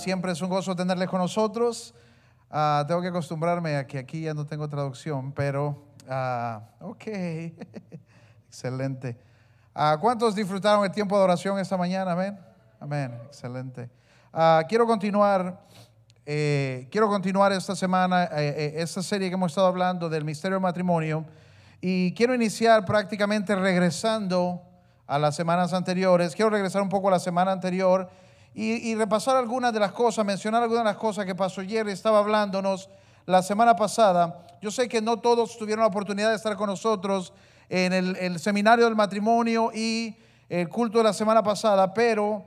siempre es un gozo tenerles con nosotros. Ah, tengo que acostumbrarme a que aquí ya no tengo traducción, pero ah, ok, excelente. ¿Cuántos disfrutaron el tiempo de oración esta mañana? Amén. Amén, excelente. quiero continuar. Eh, quiero continuar esta semana, eh, eh, esta serie que hemos estado hablando del misterio del matrimonio, y quiero iniciar prácticamente regresando a las semanas anteriores. Quiero regresar un poco a la semana anterior y, repasar algunas de las cosas, mencionar algunas de las cosas que pasó ayer estaba hablándonos la semana pasada. Yo sé que no todos tuvieron la oportunidad de estar con nosotros en el, seminario del matrimonio y el culto de la semana pasada, pero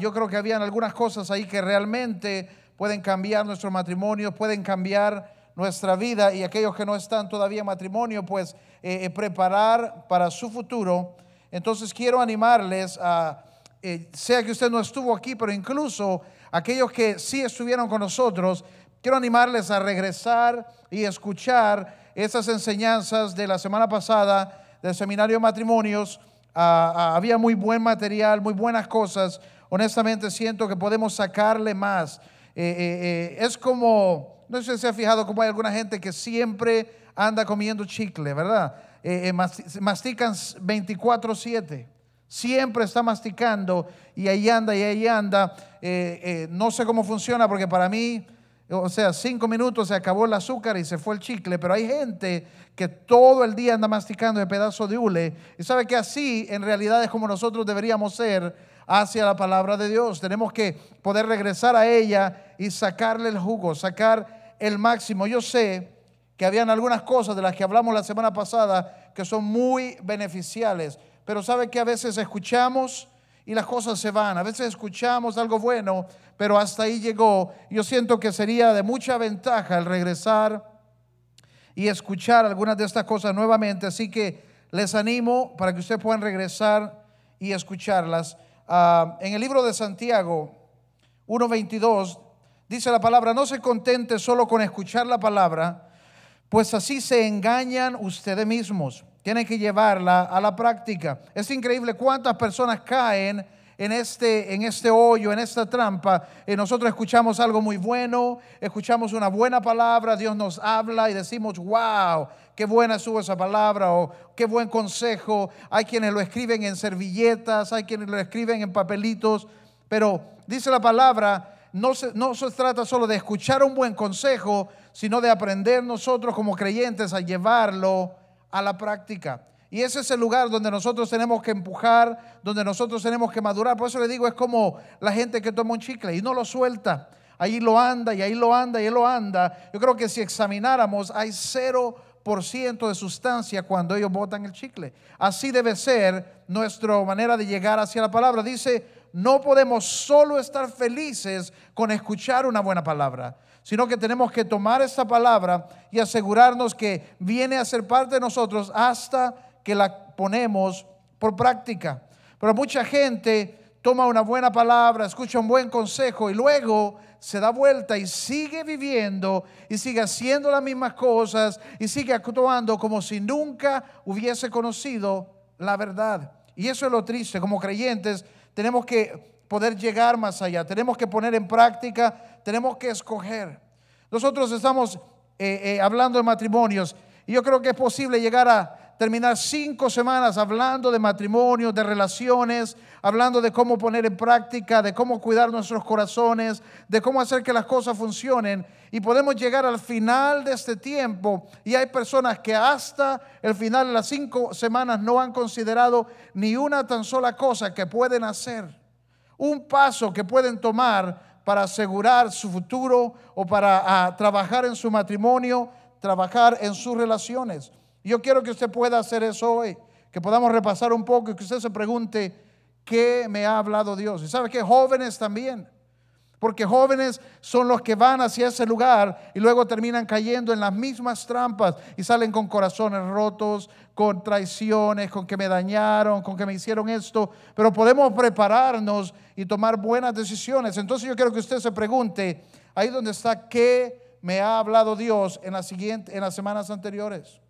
yo creo que habían algunas cosas ahí que realmente pueden cambiar nuestro matrimonio, pueden cambiar nuestra vida y aquellos que no están todavía en matrimonio, pues eh, eh, preparar para su futuro entonces quiero animarles a, eh, sea que usted no estuvo aquí, pero incluso aquellos que sí estuvieron con nosotros, quiero animarles a regresar y escuchar esas enseñanzas de la semana pasada del seminario de matrimonios. Ah, ah, había muy buen material, muy buenas cosas. Honestamente siento que podemos sacarle más. Eh, eh, es como, no sé si se ha fijado como hay alguna gente que siempre anda comiendo chicle, ¿verdad? mastican 24/7. Siempre está masticando y ahí anda y ahí anda. Eh, eh, no sé cómo funciona porque para mí, o sea, cinco minutos se acabó el azúcar y se fue el chicle, pero hay gente que todo el día anda masticando el pedazo de hule y sabe que así en realidad es como nosotros deberíamos ser hacia la palabra de Dios. Tenemos que poder regresar a ella y sacarle el jugo, sacar el máximo. Yo sé que habían algunas cosas de las que hablamos la semana pasada que son muy beneficiales, pero sabe que a veces escuchamos y las cosas se van, a veces escuchamos algo bueno, pero hasta ahí llegó. Yo siento que sería de mucha ventaja el regresar y escuchar algunas de estas cosas nuevamente, así que les animo para que ustedes puedan regresar y escucharlas. Ah, en el libro de Santiago 1.22 dice la palabra, no se contente solo con escuchar la palabra, pues así se engañan ustedes mismos. Tienen que llevarla a la práctica. Es increíble cuántas personas caen en este, en este hoyo, en esta trampa. Y nosotros escuchamos algo muy bueno, escuchamos una buena palabra, Dios nos habla y decimos, wow, qué buena estuvo esa palabra o qué buen consejo. Hay quienes lo escriben en servilletas, hay quienes lo escriben en papelitos, pero dice la palabra, no se, no se trata solo de escuchar un buen consejo, sino de aprender nosotros como creyentes a llevarlo a la práctica. Y ese es el lugar donde nosotros tenemos que empujar, donde nosotros tenemos que madurar. Por eso le digo, es como la gente que toma un chicle y no lo suelta. Ahí lo anda y ahí lo anda y él lo anda. Yo creo que si examináramos, hay 0% de sustancia cuando ellos botan el chicle. Así debe ser nuestra manera de llegar hacia la palabra. Dice, no podemos solo estar felices con escuchar una buena palabra, sino que tenemos que tomar esta palabra y asegurarnos que viene a ser parte de nosotros hasta que la ponemos por práctica. Pero mucha gente toma una buena palabra, escucha un buen consejo y luego se da vuelta y sigue viviendo y sigue haciendo las mismas cosas y sigue actuando como si nunca hubiese conocido la verdad. Y eso es lo triste, como creyentes tenemos que poder llegar más allá, tenemos que poner en práctica, tenemos que escoger. Nosotros estamos eh, eh, hablando de matrimonios y yo creo que es posible llegar a terminar cinco semanas hablando de matrimonios, de relaciones, hablando de cómo poner en práctica, de cómo cuidar nuestros corazones, de cómo hacer que las cosas funcionen. Y podemos llegar al final de este tiempo y hay personas que hasta el final de las cinco semanas no han considerado ni una tan sola cosa que pueden hacer un paso que pueden tomar para asegurar su futuro o para ah, trabajar en su matrimonio, trabajar en sus relaciones. Yo quiero que usted pueda hacer eso hoy, que podamos repasar un poco y que usted se pregunte, ¿qué me ha hablado Dios? Y sabe que jóvenes también porque jóvenes son los que van hacia ese lugar y luego terminan cayendo en las mismas trampas y salen con corazones rotos, con traiciones, con que me dañaron, con que me hicieron esto. Pero podemos prepararnos y tomar buenas decisiones. Entonces yo quiero que usted se pregunte, ahí donde está, ¿qué me ha hablado Dios en, en las semanas anteriores?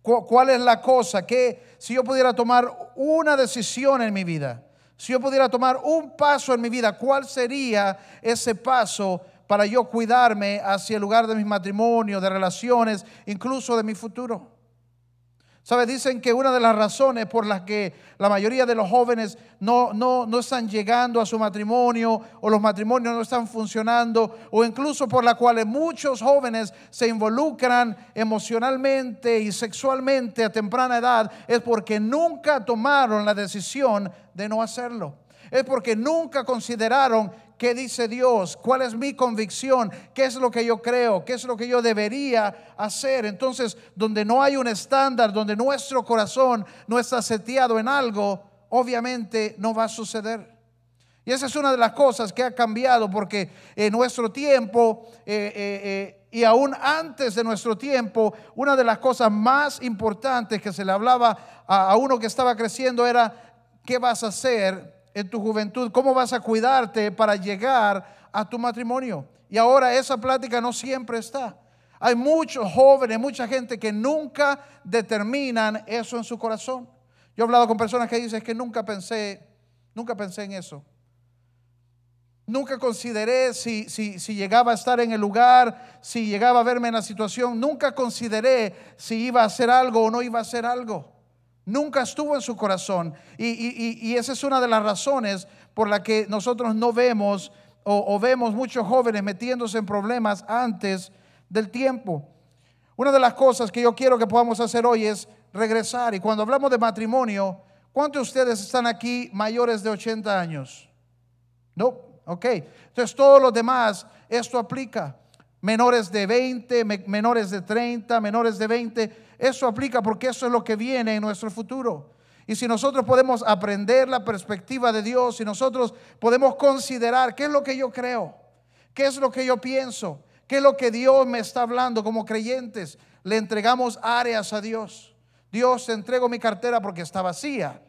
¿Cuál es la cosa que si yo pudiera tomar una decisión en mi vida? Si yo pudiera tomar un paso en mi vida, ¿cuál sería ese paso para yo cuidarme hacia el lugar de mi matrimonio, de relaciones, incluso de mi futuro? ¿Sabe? Dicen que una de las razones por las que la mayoría de los jóvenes no, no, no, están llegando a su matrimonio o los matrimonios no están funcionando o incluso por la cual muchos jóvenes se involucran emocionalmente y sexualmente a temprana edad es porque nunca tomaron la decisión de no hacerlo. Es porque nunca consideraron ¿Qué dice Dios? ¿Cuál es mi convicción? ¿Qué es lo que yo creo? ¿Qué es lo que yo debería hacer? Entonces, donde no hay un estándar, donde nuestro corazón no está seteado en algo, obviamente no va a suceder. Y esa es una de las cosas que ha cambiado porque en nuestro tiempo eh, eh, eh, y aún antes de nuestro tiempo, una de las cosas más importantes que se le hablaba a uno que estaba creciendo era, ¿qué vas a hacer en tu juventud, cómo vas a cuidarte para llegar a tu matrimonio. Y ahora esa plática no siempre está. Hay muchos jóvenes, mucha gente que nunca determinan eso en su corazón. Yo he hablado con personas que dicen que nunca pensé, nunca pensé en eso. Nunca consideré si, si, si, llegaba a estar en el lugar, si llegaba a verme en la situación. Nunca consideré si iba a hacer algo o no iba a hacer algo. Nunca estuvo en su corazón. Y, esa es una de las razones por la que nosotros no vemos o, vemos muchos jóvenes metiéndose en problemas antes del tiempo. Una de las cosas que yo quiero que podamos hacer hoy es regresar. Y cuando hablamos de matrimonio, ¿cuántos de ustedes están aquí mayores de 80 años? No, ok. Entonces todos los demás, esto aplica. Menores de 20, menores de 30, menores de 20 eso aplica porque eso es lo que viene en nuestro futuro. Y si nosotros podemos aprender la perspectiva de Dios, si nosotros podemos considerar qué es lo que yo creo, qué es lo que yo pienso, qué es lo que Dios me está hablando como creyentes, le entregamos áreas a Dios. Dios, te entrego mi cartera porque está vacía.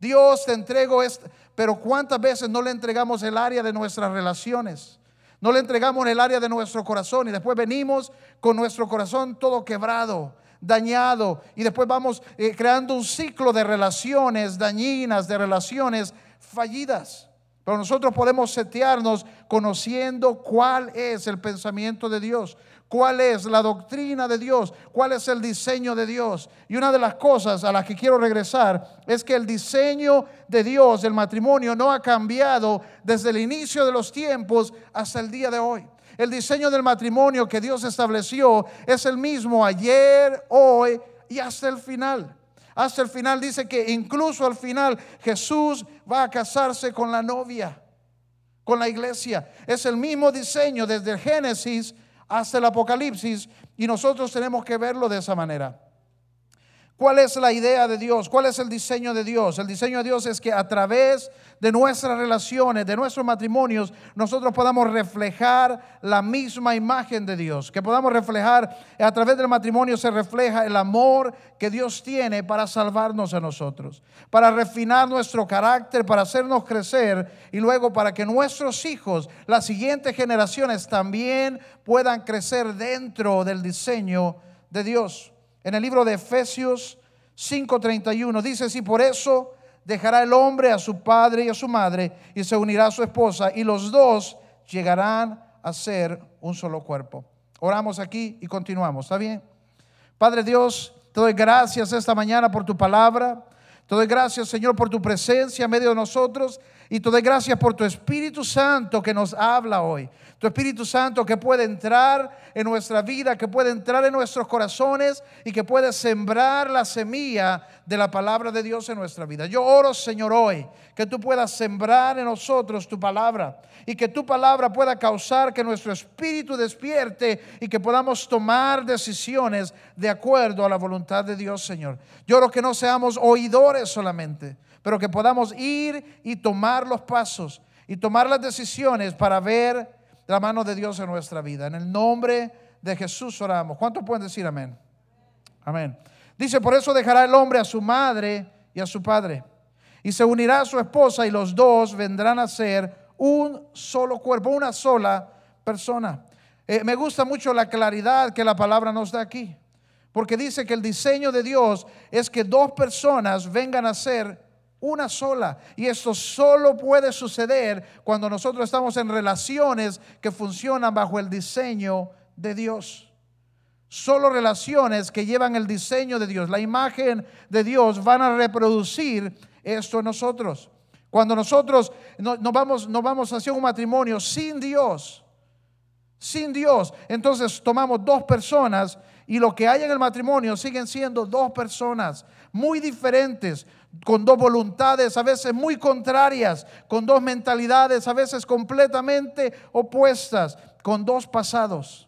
Dios, te entrego esto. Pero ¿cuántas veces no le entregamos el área de nuestras relaciones? No le entregamos en el área de nuestro corazón y después venimos con nuestro corazón todo quebrado, dañado y después vamos eh, creando un ciclo de relaciones dañinas, de relaciones fallidas. Pero nosotros podemos setearnos conociendo cuál es el pensamiento de Dios, cuál es la doctrina de Dios, cuál es el diseño de Dios. Y una de las cosas a las que quiero regresar es que el diseño de Dios del matrimonio no ha cambiado desde el inicio de los tiempos hasta el día de hoy. El diseño del matrimonio que Dios estableció es el mismo ayer, hoy y hasta el final. Hasta el final dice que incluso al final Jesús va a casarse con la novia, con la iglesia. Es el mismo diseño desde el Génesis hasta el Apocalipsis y nosotros tenemos que verlo de esa manera. ¿Cuál es la idea de Dios? ¿Cuál es el diseño de Dios? El diseño de Dios es que a través de nuestras relaciones, de nuestros matrimonios, nosotros podamos reflejar la misma imagen de Dios. Que podamos reflejar, a través del matrimonio se refleja el amor que Dios tiene para salvarnos a nosotros, para refinar nuestro carácter, para hacernos crecer y luego para que nuestros hijos, las siguientes generaciones, también puedan crecer dentro del diseño de Dios en el libro de Efesios 5:31. Dice, si por eso dejará el hombre a su padre y a su madre y se unirá a su esposa y los dos llegarán a ser un solo cuerpo. Oramos aquí y continuamos, ¿está bien? Padre Dios, te doy gracias esta mañana por tu palabra. Te doy gracias, Señor, por tu presencia en medio de nosotros y te doy gracias por tu Espíritu Santo que nos habla hoy. Tu Espíritu Santo que puede entrar en nuestra vida, que puede entrar en nuestros corazones y que puede sembrar la semilla de la palabra de Dios en nuestra vida. Yo oro, Señor, hoy que tú puedas sembrar en nosotros tu palabra y que tu palabra pueda causar que nuestro espíritu despierte y que podamos tomar decisiones de acuerdo a la voluntad de Dios, Señor. Yo oro que no seamos oidores solamente, pero que podamos ir y tomar los pasos y tomar las decisiones para ver la mano de Dios en nuestra vida. En el nombre de Jesús oramos. ¿Cuántos pueden decir amén? Amén. Dice, por eso dejará el hombre a su madre y a su padre. Y se unirá a su esposa y los dos vendrán a ser un solo cuerpo, una sola persona. Eh, me gusta mucho la claridad que la palabra nos da aquí. Porque dice que el diseño de Dios es que dos personas vengan a ser Una sola. Y esto solo puede suceder cuando nosotros estamos en relaciones que funcionan bajo el diseño de Dios. Solo relaciones que llevan el diseño de Dios, la imagen de Dios, van a reproducir esto en nosotros. Cuando nosotros nos vamos, nos vamos hacia un matrimonio sin Dios, sin Dios, entonces tomamos dos personas y lo que hay en el matrimonio siguen siendo dos personas muy diferentes, con dos voluntades a veces muy contrarias, con dos mentalidades a veces completamente opuestas, con dos pasados.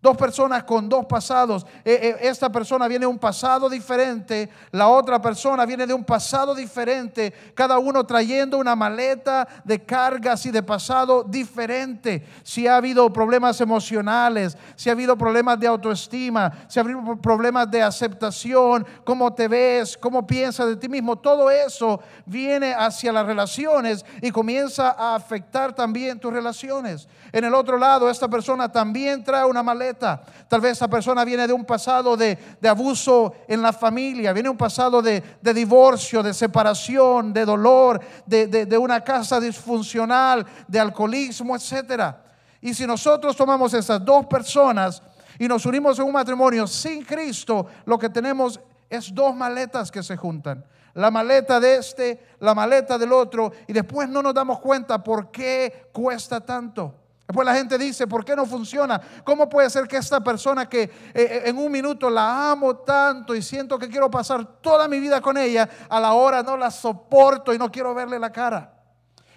Dos personas con dos pasados. Eh, eh, esta persona viene de un pasado diferente, la otra persona viene de un pasado diferente, cada uno trayendo una maleta de cargas y de pasado diferente. Si ha habido problemas emocionales, si ha habido problemas de autoestima, si ha habido problemas de aceptación, cómo te ves, cómo piensas de ti mismo, todo eso viene hacia las relaciones y comienza a afectar también tus relaciones. En el otro lado, esta persona también trae una maleta Tal vez esa persona viene de un pasado de, abuso en la familia, viene un pasado de, divorcio, de separación, de dolor, de, de una casa disfuncional, de alcoholismo, etc. Y si nosotros tomamos esas dos personas y nos unimos en un matrimonio sin Cristo, lo que tenemos es dos maletas que se juntan la maleta de este, la maleta del otro, y después no nos damos cuenta por qué cuesta tanto. Después la gente dice, ¿por qué no funciona? ¿Cómo puede ser que esta persona que eh, eh, en un minuto la amo tanto y siento que quiero pasar toda mi vida con ella, a la hora no la soporto y no quiero verle la cara?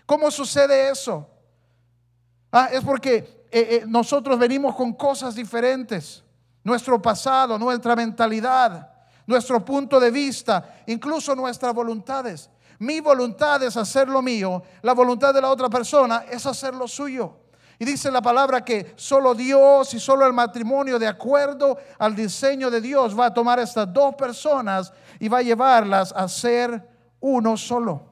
¿Cómo sucede eso? Ah, es porque eh, nosotros venimos con cosas diferentes. Nuestro pasado, nuestra mentalidad, nuestro punto de vista, incluso nuestras voluntades. Mi voluntad es hacer lo mío, la voluntad de la otra persona es hacer lo suyo. Y dice la palabra que solo Dios y solo el matrimonio de acuerdo al diseño de Dios va a tomar estas dos personas y va a llevarlas a ser uno solo.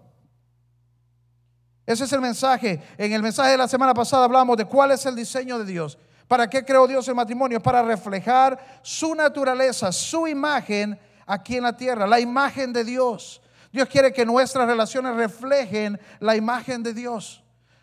Ese es el mensaje. En el mensaje de la semana pasada hablamos de cuál es el diseño de Dios. ¿Para qué creó Dios el matrimonio? Para reflejar su naturaleza, su imagen aquí en la tierra, la imagen de Dios. Dios quiere que nuestras relaciones reflejen la imagen de Dios.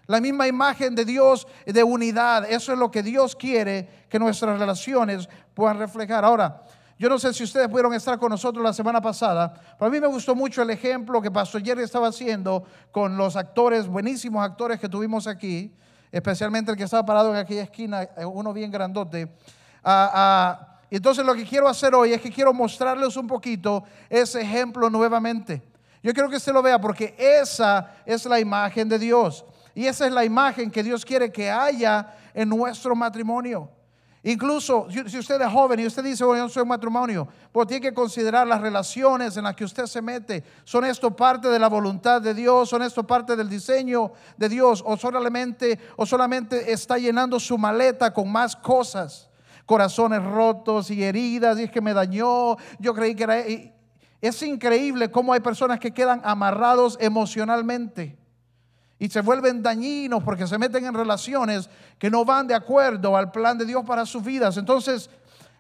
La misma imagen de Dios de unidad. Eso es lo que Dios quiere que nuestras relaciones puedan reflejar. Ahora, yo no sé si ustedes pudieron estar con nosotros la semana pasada, pero a mí me gustó mucho el ejemplo que Pastor Jerry estaba haciendo con los actores, buenísimos actores que tuvimos aquí, especialmente el que estaba parado en aquella esquina, eh, uno bien grandote. Ah, ah, entonces lo que quiero hacer hoy es que quiero mostrarles un poquito ese ejemplo nuevamente. Yo quiero que usted lo vea porque esa es la imagen de Dios. Y esa es la imagen que Dios quiere que haya en nuestro matrimonio. Incluso si usted es joven y usted dice, bueno, yo soy un matrimonio, pues tiene que considerar las relaciones en las que usted se mete. ¿Son esto parte de la voluntad de Dios? ¿Son esto parte del diseño de Dios? ¿O solamente, o solamente está llenando su maleta con más cosas? Corazones rotos y heridas, y es que me dañó, yo creí que era... Es increíble cómo hay personas que quedan amarrados emocionalmente y se vuelven dañinos porque se meten en relaciones que no van de acuerdo al plan de Dios para sus vidas. Entonces,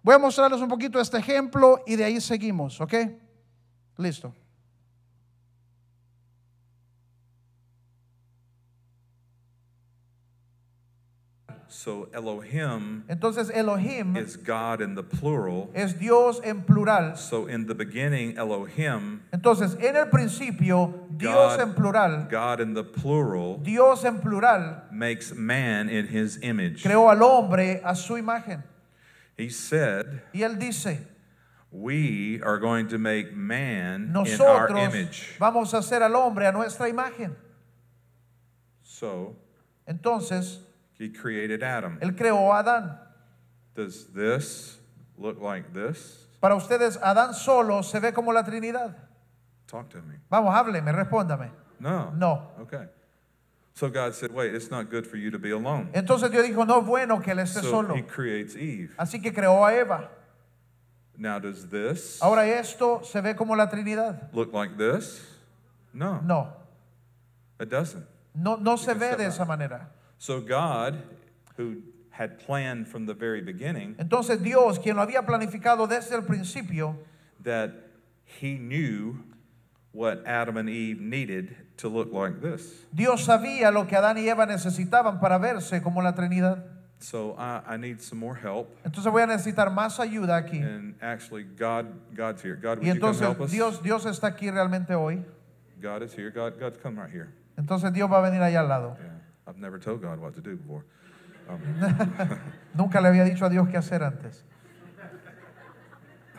voy a mostrarles un poquito este ejemplo y de ahí seguimos, ¿ok? Listo. So Elohim Entonces Elohim is God in the plural. es Dios en plural. So in the beginning Elohim Entonces en el principio Dios God, en plural, God in the plural Dios en plural makes man in his image. creó al hombre a su imagen. He said, Y él dice, "We are going to make man in our nosotros image." vamos a hacer al hombre a nuestra imagen. So Entonces he created Adam. él creó a Adán. Does this look like this? Para ustedes Adán solo se ve como la Trinidad. Talk to me. Vamos, hábleme, respóndame. No. No. Okay. So God said, "Wait, it's not good for you to be alone." Entonces Dios dijo, no es bueno que él esté So solo. he creates Eve. Así que creó a Eva. Now does this Ahora esto se ve como la Trinidad. look like this? No. No, It doesn't. no, no se ve de esa manera. So God, who had planned from the very beginning Entonces Dios, quien lo había planificado desde el principio, that he knew what Adam and Eve needed to look like this. Dios sabía lo que Adán y Eva necesitaban para verse como la Trinidad. So I, I need some more help. Entonces voy a necesitar más ayuda aquí. And actually, God, God's here. God, would Y you come help us? Dios, Dios está aquí realmente hoy. God is here. God, God, come right here. Entonces Dios va a venir allá al lado. Yeah, I've never told God what to do before. Um, Nunca le había dicho a Dios qué hacer antes.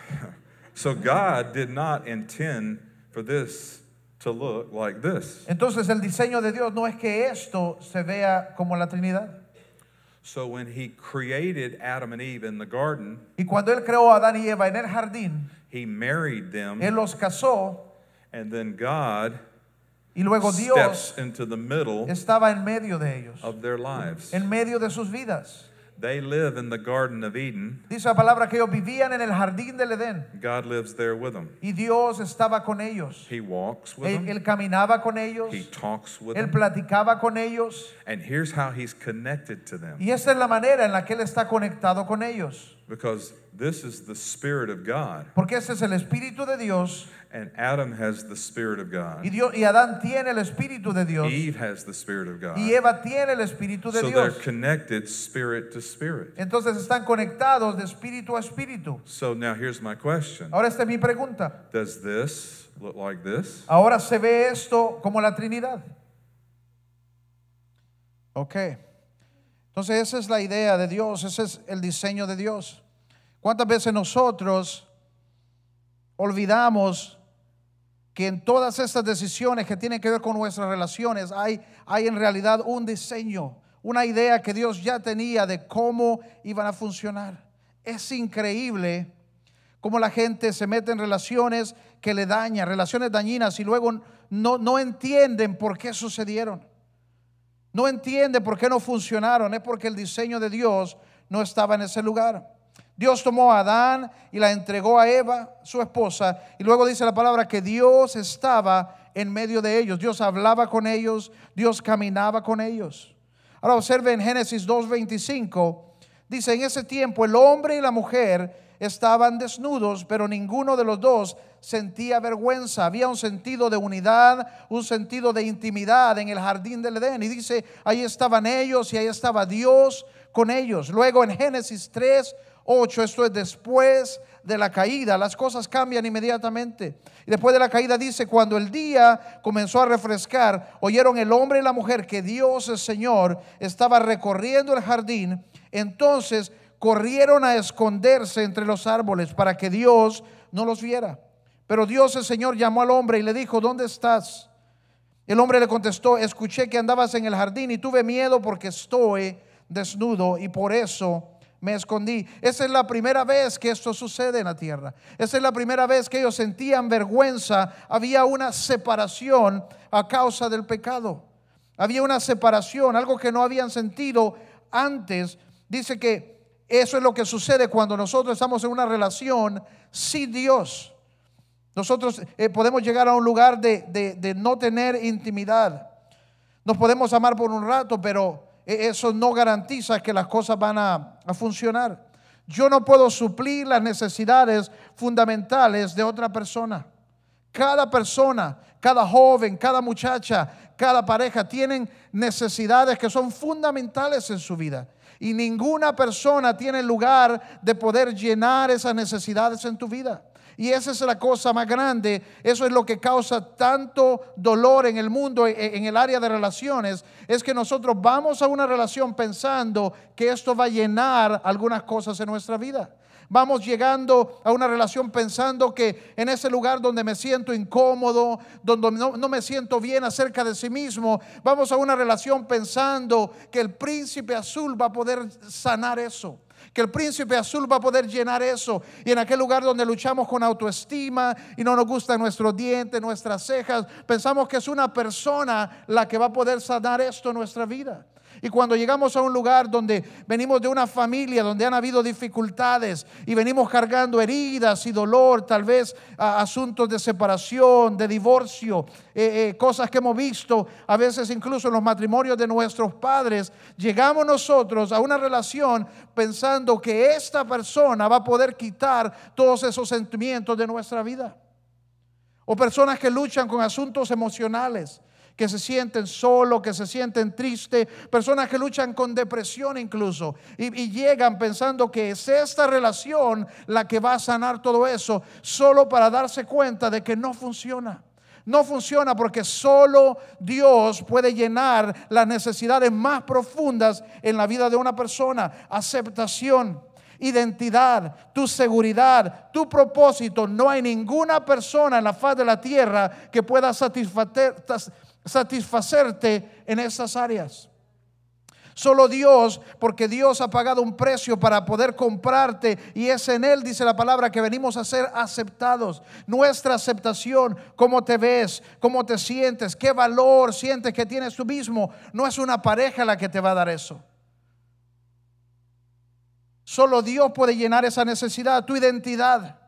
so God did not intend for this to look like this. Entonces el diseño de Dios no es que esto se vea como la Trinidad. So when He created Adam and Eve in the garden, Y cuando Él creó a Adán y Eva en el jardín, He married them, Él los casó and then God y luego steps Dios into the middle estaba en medio de ellos, of their lives. en medio de sus vidas. They live in the Garden of Eden. Dice la palabra que ellos vivían en el jardín del Edén God lives there with them. y Dios estaba con ellos. He walks with Él, them. él caminaba con ellos, He talks with Él them. platicaba con ellos And here's how he's connected to them. y esa es la manera en la que Él está conectado con ellos. Because this is the Spirit of God. Porque ese es el Espíritu de Dios And Adam has the Spirit of y, God. Dios, y Adán tiene el Espíritu de Dios Eve has the Spirit of God. y Eva tiene el Espíritu de So they're connected spirit to spirit. Entonces están conectados de espíritu a espíritu. So now here's my question Ahora esta es mi pregunta. Does this look like this? Ahora se ve esto como la Trinidad. Ok. Entonces esa es la idea de Dios, ese es el diseño de Dios. ¿Cuántas veces nosotros olvidamos que en todas estas decisiones que tienen que ver con nuestras relaciones hay, hay en realidad un diseño, una idea que Dios ya tenía de cómo iban a funcionar? Es increíble cómo la gente se mete en relaciones que le dañan, relaciones dañinas y luego no, no entienden por qué sucedieron. No entienden por qué no funcionaron. Es porque el diseño de Dios no estaba en ese lugar. Dios tomó a Adán y la entregó a Eva, su esposa, y luego dice la palabra que Dios estaba en medio de ellos. Dios hablaba con ellos, Dios caminaba con ellos. Ahora observe en Génesis 2.25, dice, en ese tiempo el hombre y la mujer estaban desnudos, pero ninguno de los dos sentía vergüenza. Había un sentido de unidad, un sentido de intimidad en el jardín del Edén. Y dice, ahí estaban ellos y ahí estaba Dios con ellos. Luego en Génesis 3, 8, esto es después de la caída, las cosas cambian inmediatamente. Y después de la caída dice, cuando el día comenzó a refrescar, oyeron el hombre y la mujer que Dios el Señor estaba recorriendo el jardín, entonces corrieron a esconderse entre los árboles para que Dios no los viera. Pero Dios el Señor llamó al hombre y le dijo, ¿dónde estás? El hombre le contestó, escuché que andabas en el jardín y tuve miedo porque estoy desnudo y por eso me escondí. Esa es la primera vez que esto sucede en la tierra. Esa es la primera vez que ellos sentían vergüenza. Había una separación a causa del pecado. Había una separación, algo que no habían sentido antes. Dice que eso es lo que sucede cuando nosotros estamos en una relación sin Dios. Nosotros eh, podemos llegar a un lugar de, de- de no tener intimidad. Nos podemos amar por un rato, pero eh, eso no garantiza que las cosas van a, a funcionar. Yo no puedo suplir las necesidades fundamentales de otra persona. Cada persona, cada joven, cada muchacha, cada pareja tienen necesidades que son fundamentales en su vida. Y ninguna persona tiene lugar de poder llenar esas necesidades en tu vida. Y esa es la cosa más grande. Eso es lo que causa tanto dolor en el mundo, e- en el área de relaciones. Es que nosotros vamos a una relación pensando que esto va a llenar algunas cosas en nuestra vida. Vamos llegando a una relación pensando que en ese lugar donde me siento incómodo, donde no, no me siento bien acerca de sí mismo, vamos a una relación pensando que el príncipe azul va a poder sanar eso que el príncipe azul va a poder llenar eso. Y en aquel lugar donde luchamos con autoestima y no nos gustan nuestros dientes, nuestras cejas, pensamos que es una persona la que va a poder sanar esto en nuestra vida. Y cuando llegamos a un lugar donde venimos de una familia, donde han habido dificultades y venimos cargando heridas y dolor, tal vez asuntos de separación, de divorcio, eh, eh, cosas que hemos visto, a veces incluso en los matrimonios de nuestros padres, llegamos nosotros a una relación pensando que esta persona va a poder quitar todos esos sentimientos de nuestra vida. O personas que luchan con asuntos emocionales, que se sienten solos, que se sienten tristes, personas que luchan con depresión incluso, y, llegan pensando que es esta relación la que va a sanar todo eso, solo para darse cuenta de que no funciona. No funciona porque solo Dios puede llenar las necesidades más profundas en la vida de una persona. Aceptación, identidad, tu seguridad, tu propósito. No hay ninguna persona en la faz de la tierra que pueda satisfacer, satisfacerte en esas áreas. Solo Dios, porque Dios ha pagado un precio para poder comprarte y es en Él, dice la palabra, que venimos a ser aceptados. Nuestra aceptación, cómo te ves, cómo te sientes, qué valor sientes que tienes tú mismo, no es una pareja la que te va a dar eso. Solo Dios puede llenar esa necesidad, tu identidad.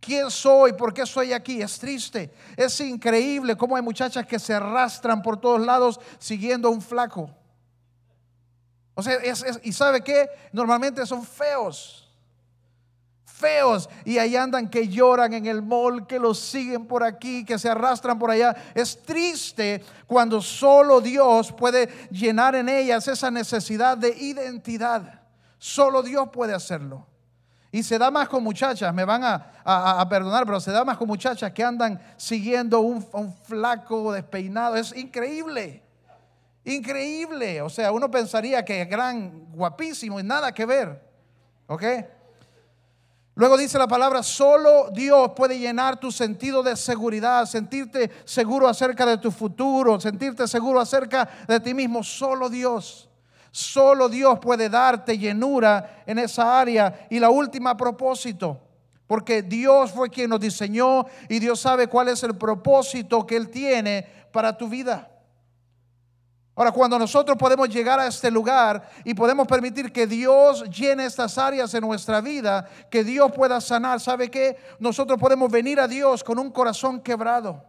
¿Quién soy? ¿Por qué soy aquí? Es triste. Es increíble cómo hay muchachas que se arrastran por todos lados siguiendo a un flaco. O sea, y sabe que normalmente son feos. Feos. Y ahí andan que lloran en el mall, que los siguen por aquí, que se arrastran por allá. Es triste cuando solo Dios puede llenar en ellas esa necesidad de identidad. Solo Dios puede hacerlo. Y se da más con muchachas, me van a, perdonar, pero se da más con muchachas que andan siguiendo un, un flaco despeinado. Es increíble. Increíble. O sea, uno pensaría que es gran, guapísimo y nada que ver. ¿Ok? Luego dice la palabra, solo Dios puede llenar tu sentido de seguridad, sentirte seguro acerca de tu futuro, sentirte seguro acerca de ti mismo. Solo Dios. Solo Dios puede darte llenura en esa área. Y la última propósito, porque Dios fue quien nos diseñó y Dios sabe cuál es el propósito que Él tiene para tu vida. Ahora, cuando nosotros podemos llegar a este lugar y podemos permitir que Dios llene estas áreas en nuestra vida, que Dios pueda sanar, ¿sabe qué? Nosotros podemos venir a Dios con un corazón quebrado,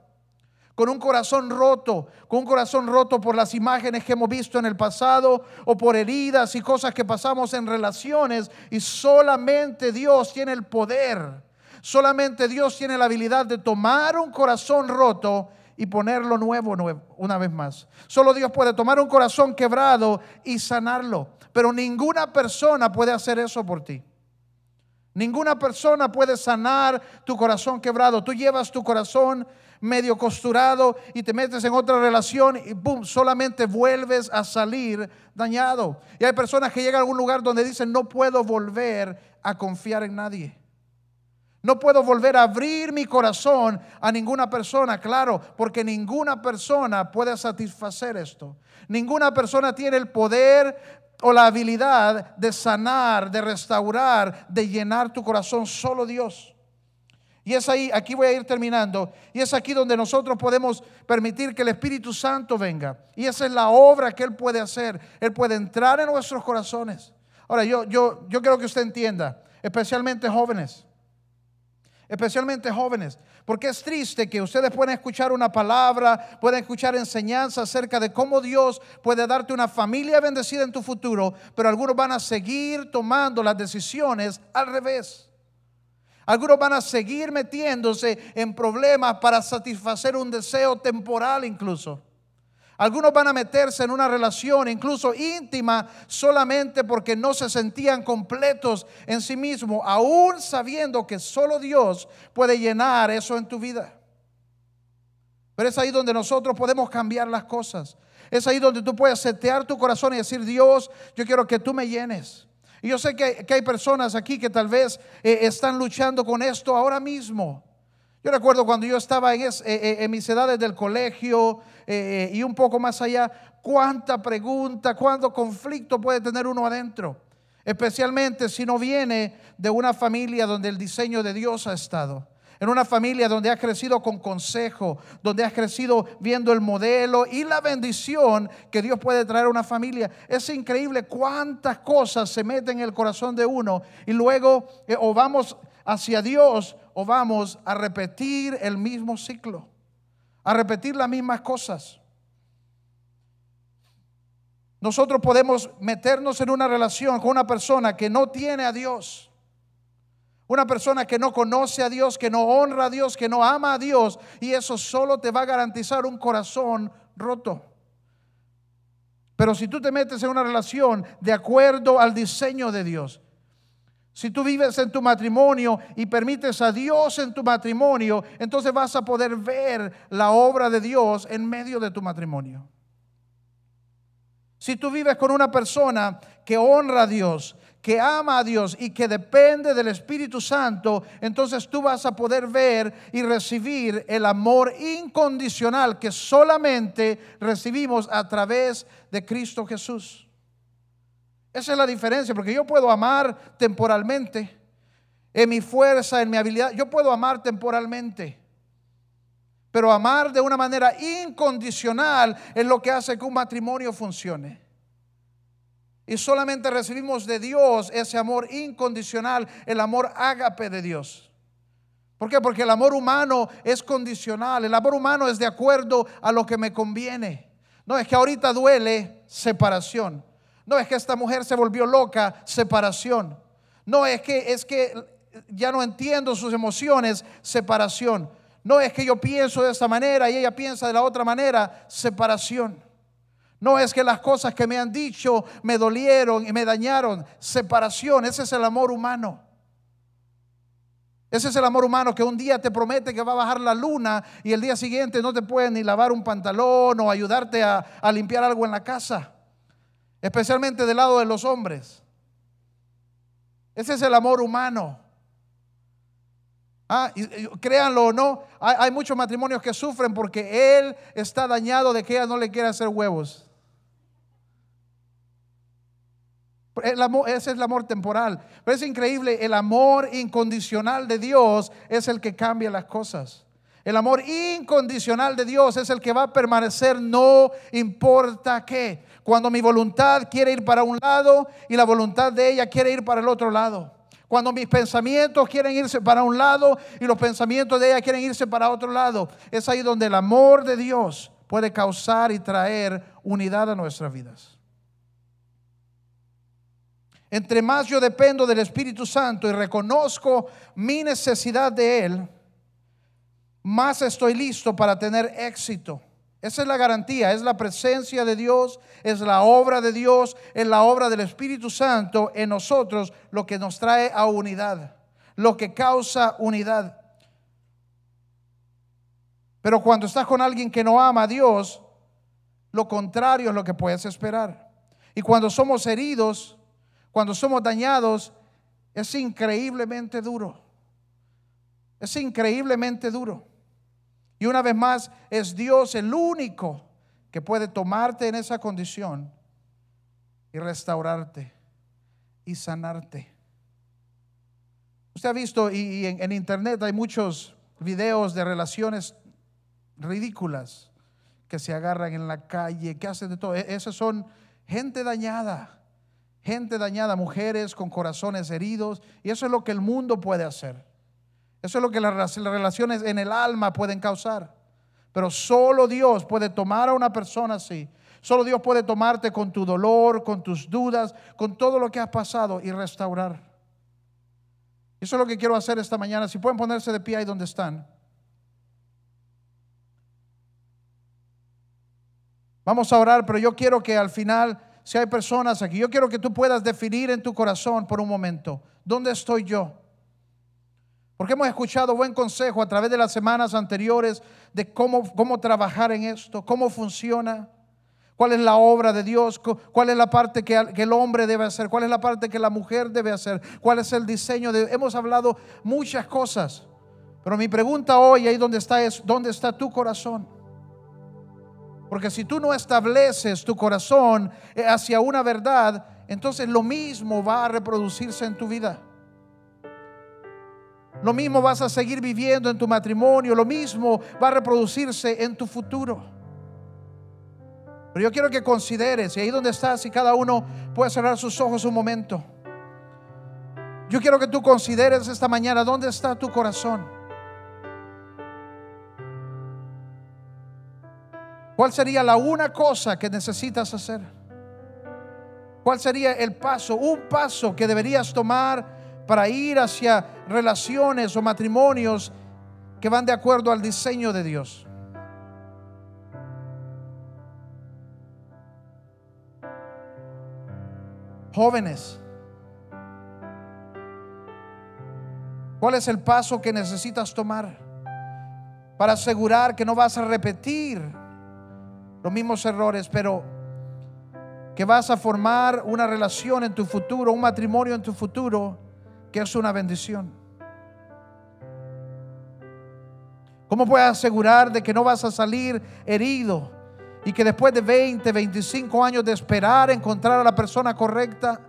con un corazón roto, con un corazón roto por las imágenes que hemos visto en el pasado o por heridas y cosas que pasamos en relaciones y solamente Dios tiene el poder. Solamente Dios tiene la habilidad de tomar un corazón roto y ponerlo nuevo, una vez más. Solo Dios puede tomar un corazón quebrado y sanarlo. Pero ninguna persona puede hacer eso por ti. Ninguna persona puede sanar tu corazón quebrado. Tú llevas tu corazón medio costurado y te metes en otra relación y boom, solamente vuelves a salir dañado. Y hay personas que llegan a un lugar donde dicen, no puedo volver a confiar en nadie. No puedo volver a abrir mi corazón a ninguna persona, claro, porque ninguna persona puede satisfacer esto. Ninguna persona tiene el poder o la habilidad de sanar, de restaurar, de llenar tu corazón, solo Dios. Y es ahí, aquí voy a ir terminando, y es aquí donde nosotros podemos permitir que el Espíritu Santo venga. Y esa es la obra que Él puede hacer. Él puede entrar en nuestros corazones. Ahora, yo, yo, yo quiero que usted entienda, especialmente jóvenes especialmente jóvenes, porque es triste que ustedes pueden escuchar una palabra, pueden escuchar enseñanza acerca de cómo Dios puede darte una familia bendecida en tu futuro, pero algunos van a seguir tomando las decisiones al revés. Algunos van a seguir metiéndose en problemas para satisfacer un deseo temporal incluso. Algunos van a meterse en una relación incluso íntima solamente porque no se sentían completos en sí mismos, aún sabiendo que solo Dios puede llenar eso en tu vida. Pero es ahí donde nosotros podemos cambiar las cosas. Es ahí donde tú puedes setear tu corazón y decir, Dios, yo quiero que tú me llenes. Y yo sé que, hay personas aquí que tal vez eh, están luchando con esto ahora mismo. Yo recuerdo cuando yo estaba en, eh, eh, mis edades del colegio y un poco más allá, cuánta pregunta, cuánto conflicto puede tener uno adentro. Especialmente si no viene de una familia donde el diseño de Dios ha estado. En una familia donde has crecido con consejo, donde has crecido viendo el modelo y la bendición que Dios puede traer a una familia. Es increíble cuántas cosas se meten en el corazón de uno y luego o vamos hacia Dios o vamos a repetir el mismo ciclo, a repetir las mismas cosas. Nosotros podemos meternos en una relación con una persona que no tiene a Dios. Una persona que no conoce a Dios, que no honra a Dios, que no ama a Dios. Y eso solo te va a garantizar un corazón roto. Pero si tú te metes en una relación de acuerdo al diseño de Dios, si tú vives en tu matrimonio y permites a Dios en tu matrimonio, entonces vas a poder ver la obra de Dios en medio de tu matrimonio. Si tú vives con una persona que honra a Dios, que ama a Dios y que depende del Espíritu Santo, entonces tú vas a poder ver y recibir el amor incondicional que solamente recibimos a través de Cristo Jesús. Esa es la diferencia, porque yo puedo amar temporalmente, en mi fuerza, en mi habilidad, yo puedo amar temporalmente. Pero amar de una manera incondicional es lo que hace que un matrimonio funcione. Y solamente recibimos de Dios ese amor incondicional, el amor ágape de Dios. ¿Por qué? Porque el amor humano es condicional, el amor humano es de acuerdo a lo que me conviene. No es que ahorita duele separación. No es que esta mujer se volvió loca, separación. No es que es que ya no entiendo sus emociones, separación. No es que yo pienso de esta manera y ella piensa de la otra manera, separación. No es que las cosas que me han dicho me dolieron y me dañaron. Separación, ese es el amor humano. Ese es el amor humano que un día te promete que va a bajar la luna y el día siguiente no te puede ni lavar un pantalón o ayudarte a, limpiar algo en la casa. Especialmente del lado de los hombres. Ese es el amor humano. Ah, créanlo o no, hay, hay, muchos matrimonios que sufren porque él está dañado de que ella no le quiere hacer huevos. Ese es el amor temporal. Pero es increíble, el amor incondicional de Dios es el que cambia las cosas. El amor incondicional de Dios es el que va a permanecer no importa qué. Cuando mi voluntad quiere ir para un lado y la voluntad de ella quiere ir para el otro lado. Cuando mis pensamientos quieren irse para un lado y los pensamientos de ella quieren irse para otro lado. Es ahí donde el amor de Dios puede causar y traer unidad a nuestras vidas. Entre más yo dependo del Espíritu Santo y reconozco mi necesidad de Él, más estoy listo para tener éxito. Esa es la garantía, es la presencia de Dios, es la obra de Dios, es la obra del Espíritu Santo en nosotros lo que nos trae a unidad, lo que causa unidad. Pero cuando estás con alguien que no ama a Dios, lo contrario es lo que puedes esperar. Y cuando somos heridos, cuando somos dañados, es increíblemente duro. Es increíblemente duro. Y una vez más, es Dios el único que puede tomarte en esa condición y restaurarte y sanarte. Usted ha visto, y, en, internet hay muchos videos de relaciones ridículas que se agarran en la calle, que hacen de todo. E, esas son gente dañada gente dañada, mujeres con corazones heridos. Y eso es lo que el mundo puede hacer. Eso es lo que las, relaciones en el alma pueden causar. Pero solo Dios puede tomar a una persona así. Solo Dios puede tomarte con tu dolor, con tus dudas, con todo lo que has pasado y restaurar. Eso es lo que quiero hacer esta mañana. Si pueden ponerse de pie ahí donde están. Vamos a orar, pero yo quiero que al final si hay personas aquí, yo quiero que tú puedas definir en tu corazón por un momento, ¿dónde estoy yo? Porque hemos escuchado buen consejo a través de las semanas anteriores de cómo, cómo trabajar en esto, cómo funciona, cuál es la obra de Dios, cuál es la parte que, el hombre debe hacer, cuál es la parte que la mujer debe hacer, cuál es el diseño de... Hemos hablado muchas cosas, pero mi pregunta hoy, ahí donde está, es, ¿dónde está tu corazón? Porque si tú no estableces tu corazón eh, hacia una verdad, entonces lo mismo va a reproducirse en tu vida. Lo mismo vas a seguir viviendo en tu matrimonio, lo mismo va a reproducirse en tu futuro. Pero yo quiero que consideres, y ahí donde estás, y cada uno puede cerrar sus ojos un momento. Yo quiero que tú consideres esta mañana dónde está tu corazón. ¿Cuál sería la una cosa que necesitas hacer? ¿Cuál sería el paso, un paso que deberías tomar para ir hacia relaciones o matrimonios que van de acuerdo al diseño de Dios. Jóvenes, ¿cuál es el paso que necesitas tomar para asegurar que no vas a repetir los mismos errores, pero que vas a formar una relación en tu futuro, un matrimonio en tu futuro, que es una bendición? ¿Cómo puedes asegurar de que no vas a salir herido? y que después de 20, 25 años de esperar encontrar a la persona correcta,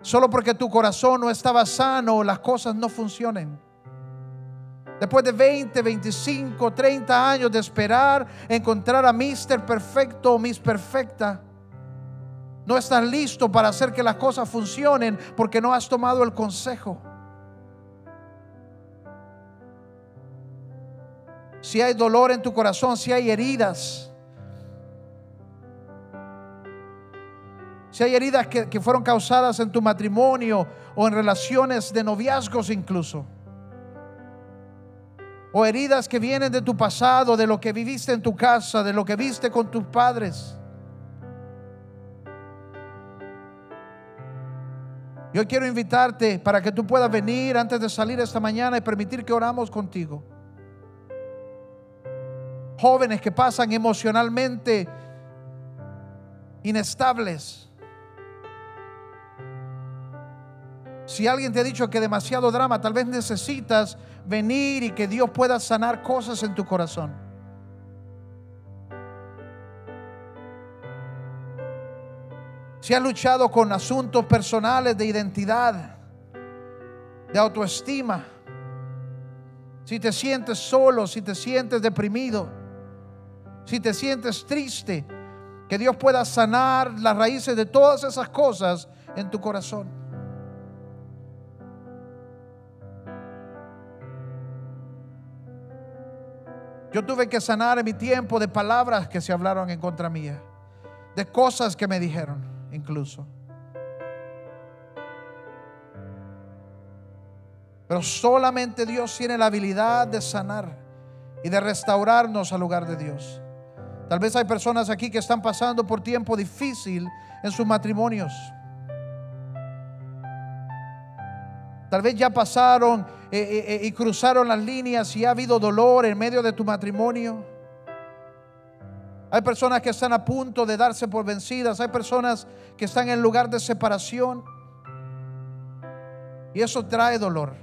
solo porque tu corazón no estaba sano, las cosas no funcionen. Después de 20, 25, 30 años de esperar encontrar a Mister Perfecto o Miss Perfecta, no estás listo para hacer que las cosas funcionen porque no has tomado el consejo. si hay dolor en tu corazón, si hay heridas, si hay heridas que, fueron causadas en tu matrimonio o en relaciones de noviazgos incluso, o heridas que vienen de tu pasado, de lo que viviste en tu casa, de lo que viste con tus padres. Yo quiero invitarte para que tú puedas venir antes de salir esta mañana y permitir que oramos contigo jóvenes que pasan emocionalmente inestables. Si alguien te ha dicho que demasiado drama, tal vez necesitas venir y que Dios pueda sanar cosas en tu corazón. Si has luchado con asuntos personales de identidad, de autoestima, si te sientes solo, si te sientes deprimido, si te sientes triste, que Dios pueda sanar las raíces de todas esas cosas en tu corazón. Yo tuve que sanar en mi tiempo de palabras que se hablaron en contra mía, de cosas que me dijeron incluso. Pero solamente Dios tiene la habilidad de sanar y de restaurarnos al lugar de Dios. Tal vez hay personas aquí que están pasando por tiempo difícil en sus matrimonios. Tal vez ya pasaron eh, eh, eh, y cruzaron las líneas y ha habido dolor en medio de tu matrimonio. Hay personas que están a punto de darse por vencidas. Hay personas que están en lugar de separación. Y eso trae dolor.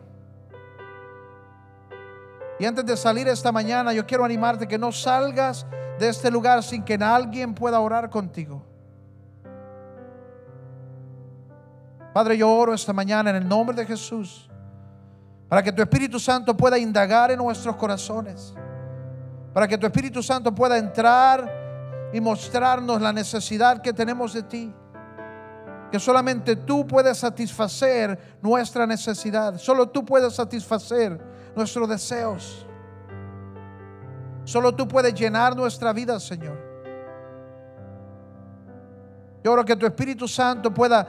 Y antes de salir esta mañana, yo quiero animarte que no salgas de este lugar sin que alguien pueda orar contigo. Padre, yo oro esta mañana en el nombre de Jesús para que tu Espíritu Santo pueda indagar en nuestros corazones, para que tu Espíritu Santo pueda entrar y mostrarnos la necesidad que tenemos de ti, que solamente tú puedes satisfacer nuestra necesidad, solo tú puedes satisfacer nuestros deseos. Solo tú puedes llenar nuestra vida, Señor. Yo oro que tu Espíritu Santo pueda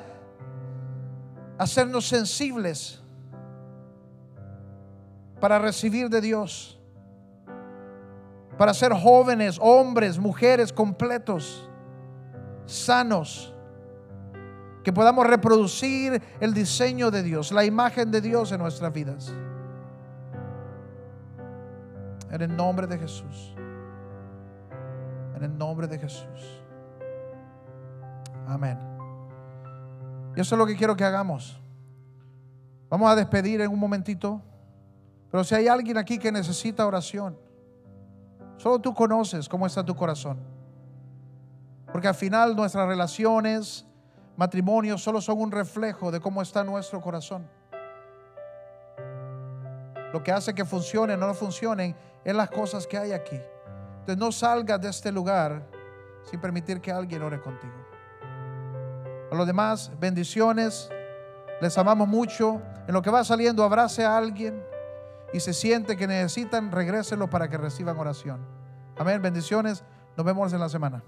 hacernos sensibles para recibir de Dios, para ser jóvenes, hombres, mujeres completos, sanos, que podamos reproducir el diseño de Dios, la imagen de Dios en nuestras vidas. En el nombre de Jesús. En el nombre de Jesús. Amén. Y eso es lo que quiero que hagamos. Vamos a despedir en un momentito. Pero si hay alguien aquí que necesita oración, solo tú conoces cómo está tu corazón. Porque al final nuestras relaciones, matrimonios, solo son un reflejo de cómo está nuestro corazón. Lo que hace que funcione o no funcionen es las cosas que hay aquí. Entonces no salgas de este lugar sin permitir que alguien ore contigo. A los demás, bendiciones. Les amamos mucho. En lo que va saliendo, abrace a alguien y se siente que necesitan, regréselo para que reciban oración. Amén. Bendiciones. Nos vemos en la semana.